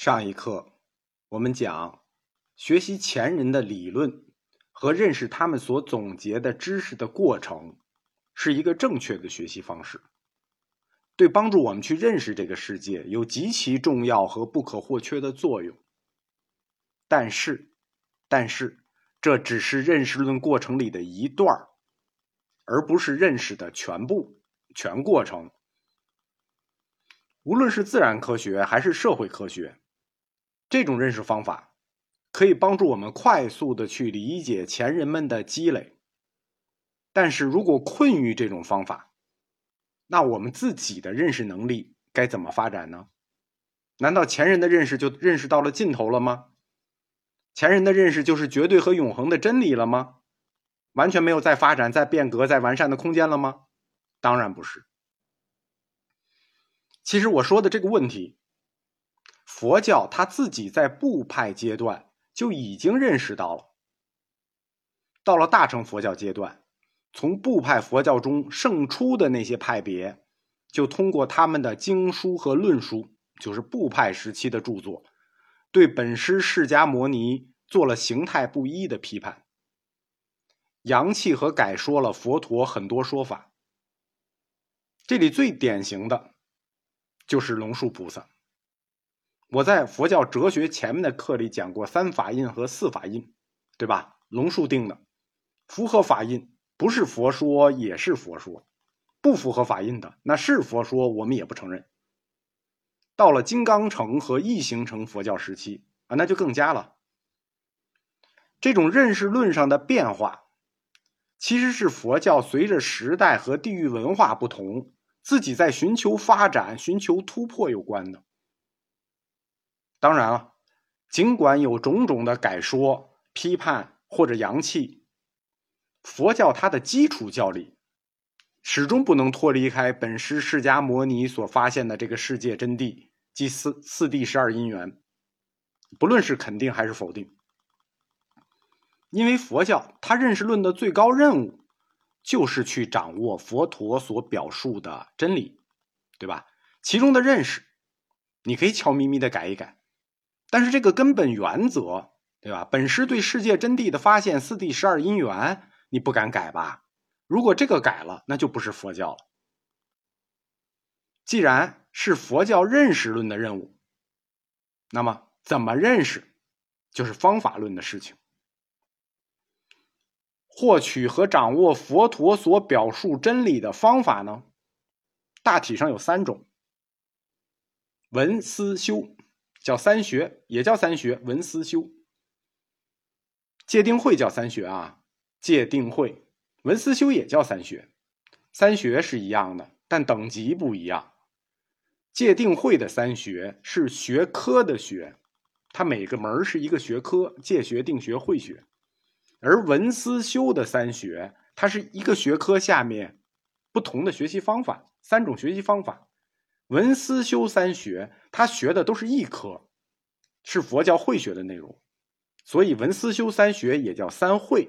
上一课我们讲，学习前人的理论和认识他们所总结的知识的过程，是一个正确的学习方式，对帮助我们去认识这个世界有极其重要和不可或缺的作用。但是，但是，这只是认识论过程里的一段儿，而不是认识的全部全过程。无论是自然科学还是社会科学。这种认识方法可以帮助我们快速的去理解前人们的积累，但是如果困于这种方法，那我们自己的认识能力该怎么发展呢？难道前人的认识就认识到了尽头了吗？前人的认识就是绝对和永恒的真理了吗？完全没有再发展、再变革、再完善的空间了吗？当然不是。其实我说的这个问题。佛教他自己在部派阶段就已经认识到了，到了大乘佛教阶段，从部派佛教中胜出的那些派别，就通过他们的经书和论书，就是部派时期的著作，对本师释迦牟尼做了形态不一的批判，扬弃和改说了佛陀很多说法。这里最典型的，就是龙树菩萨。我在佛教哲学前面的课里讲过三法印和四法印，对吧？龙树定的，符合法印不是佛说也是佛说，不符合法印的那是佛说我们也不承认。到了金刚乘和异形成佛教时期啊，那就更加了。这种认识论上的变化，其实是佛教随着时代和地域文化不同，自己在寻求发展、寻求突破有关的。当然了，尽管有种种的改说、批判或者扬弃，佛教它的基础教理始终不能脱离开本师释迦牟尼所发现的这个世界真谛，即四四谛十二因缘。不论是肯定还是否定，因为佛教它认识论的最高任务就是去掌握佛陀所表述的真理，对吧？其中的认识，你可以悄咪咪的改一改。但是这个根本原则，对吧？本师对世界真谛的发现，四谛十二因缘，你不敢改吧？如果这个改了，那就不是佛教了。既然是佛教认识论的任务，那么怎么认识，就是方法论的事情。获取和掌握佛陀所表述真理的方法呢，大体上有三种：闻思修。叫三学，也叫三学，文思修。戒定慧叫三学啊，戒定慧，文思修也叫三学，三学是一样的，但等级不一样。戒定慧的三学是学科的学，它每个门是一个学科，戒学、定学、慧学。而文思修的三学，它是一个学科下面不同的学习方法，三种学习方法。文思修三学，他学的都是一科，是佛教慧学的内容，所以文思修三学也叫三慧，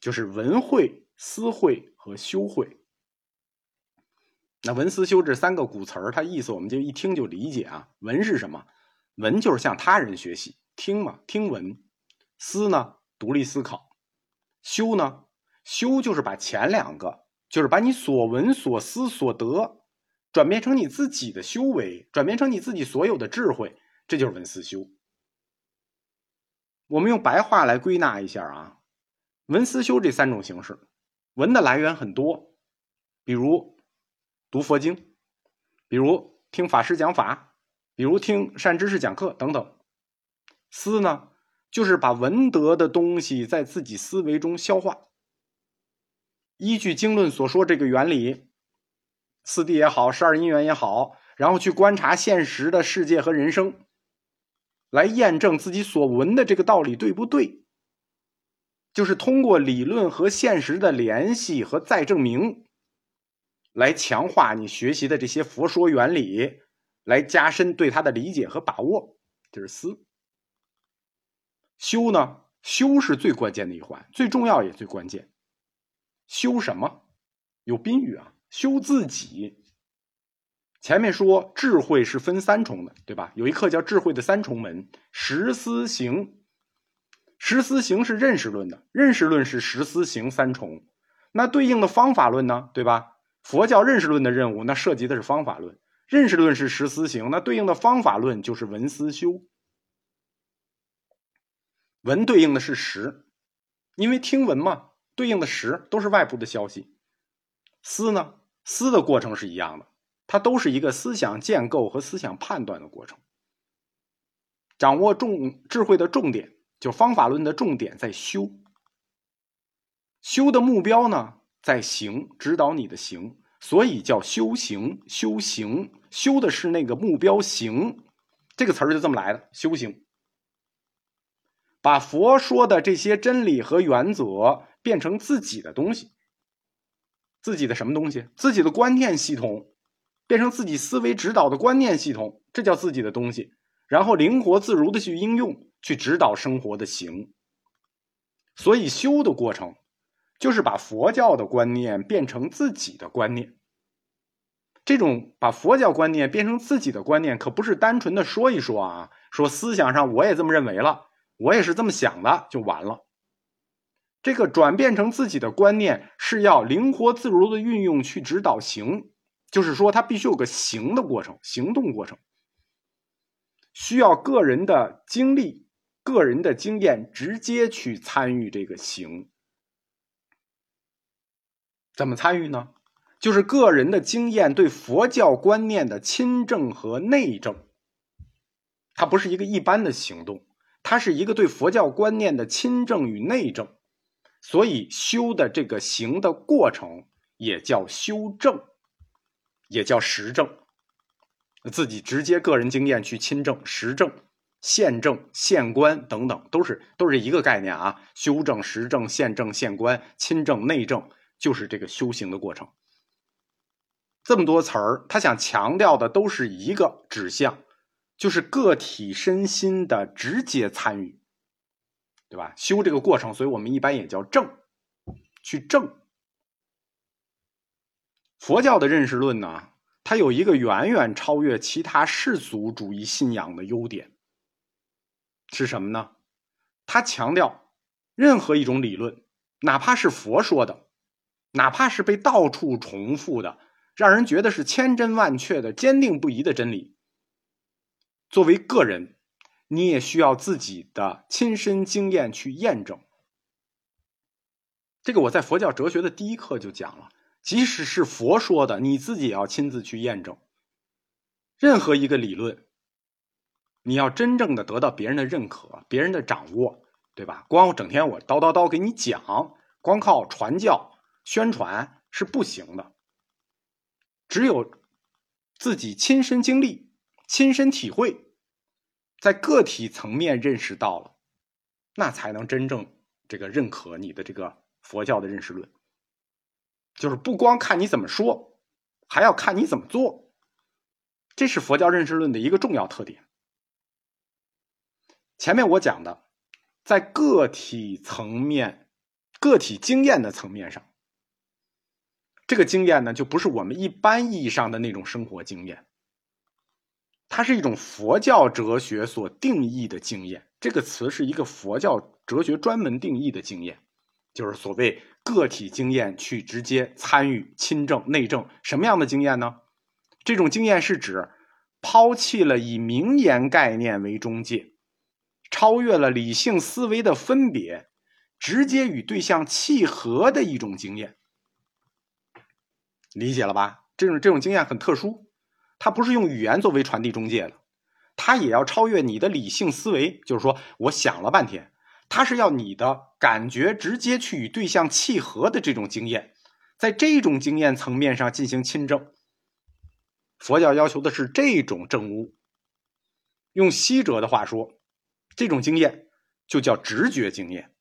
就是文慧、思慧和修慧。那文思修这三个古词儿，它意思我们就一听就理解啊。文是什么？文就是向他人学习，听嘛，听闻；思呢，独立思考；修呢，修就是把前两个，就是把你所闻、所思、所得。转变成你自己的修为，转变成你自己所有的智慧，这就是文思修。我们用白话来归纳一下啊，文思修这三种形式，文的来源很多，比如读佛经，比如听法师讲法，比如听善知识讲课等等。思呢，就是把文得的东西在自己思维中消化，依据经论所说这个原理。四谛也好，十二因缘也好，然后去观察现实的世界和人生，来验证自己所闻的这个道理对不对？就是通过理论和现实的联系和再证明，来强化你学习的这些佛说原理，来加深对它的理解和把握。这是思。修呢？修是最关键的一环，最重要也最关键。修什么？有宾语啊。修自己，前面说智慧是分三重的，对吧？有一课叫智慧的三重门：识、思、行。识、思、行是认识论的，认识论是识、思、行三重。那对应的方法论呢，对吧？佛教认识论的任务，那涉及的是方法论。认识论是识、思、行，那对应的方法论就是闻、思、修。闻对应的是实，因为听闻嘛，对应的实都是外部的消息。思呢，思的过程是一样的。它都是一个思想建构和思想判断的过程。掌握重智慧的重点，就方法论的重点在修。修的目标呢，在行，指导你的行，所以叫修行。修行修的是那个目标行，这个词儿就这么来的。修行，把佛说的这些真理和原则变成自己的东西，自己的什么东西？自己的观念系统。变成自己思维指导的观念系统，这叫自己的东西，然后灵活自如的去应用，去指导生活的行。所以修的过程，就是把佛教的观念变成自己的观念。这种把佛教观念变成自己的观念，可不是单纯的说一说啊，说思想上我也这么认为了，我也是这么想的就完了。这个转变成自己的观念，是要灵活自如的运用去指导行。就是说，它必须有个行的过程，行动过程，需要个人的经历、个人的经验直接去参与这个行。怎么参与呢？就是个人的经验对佛教观念的亲证和内证。它不是一个一般的行动，它是一个对佛教观念的亲证与内证。所以，修的这个行的过程也叫修正。也叫实证，自己直接个人经验去亲证、实证、现证、现观等等，都是都是一个概念啊。修正、实证、现证、现观、亲证、内证，就是这个修行的过程。这么多词儿，他想强调的都是一个指向，就是个体身心的直接参与，对吧？修这个过程，所以我们一般也叫正，去正。佛教的认识论呢，它有一个远远超越其他世俗主义信仰的优点，是什么呢？它强调，任何一种理论，哪怕是佛说的，哪怕是被到处重复的，让人觉得是千真万确的、坚定不移的真理，作为个人，你也需要自己的亲身经验去验证。这个我在佛教哲学的第一课就讲了。即使是佛说的，你自己也要亲自去验证。任何一个理论，你要真正的得到别人的认可、别人的掌握，对吧？光整天我叨叨叨给你讲，光靠传教宣传是不行的。只有自己亲身经历、亲身体会，在个体层面认识到了，那才能真正这个认可你的这个佛教的认识论。就是不光看你怎么说，还要看你怎么做，这是佛教认识论的一个重要特点。前面我讲的，在个体层面、个体经验的层面上，这个经验呢，就不是我们一般意义上的那种生活经验，它是一种佛教哲学所定义的经验。这个词是一个佛教哲学专门定义的经验，就是所谓。个体经验去直接参与亲政内政，什么样的经验呢？这种经验是指抛弃了以名言概念为中介，超越了理性思维的分别，直接与对象契合的一种经验。理解了吧？这种这种经验很特殊，它不是用语言作为传递中介的，它也要超越你的理性思维。就是说，我想了半天。它是要你的感觉直接去与对象契合的这种经验，在这种经验层面上进行亲证。佛教要求的是这种证悟。用西哲的话说，这种经验就叫直觉经验。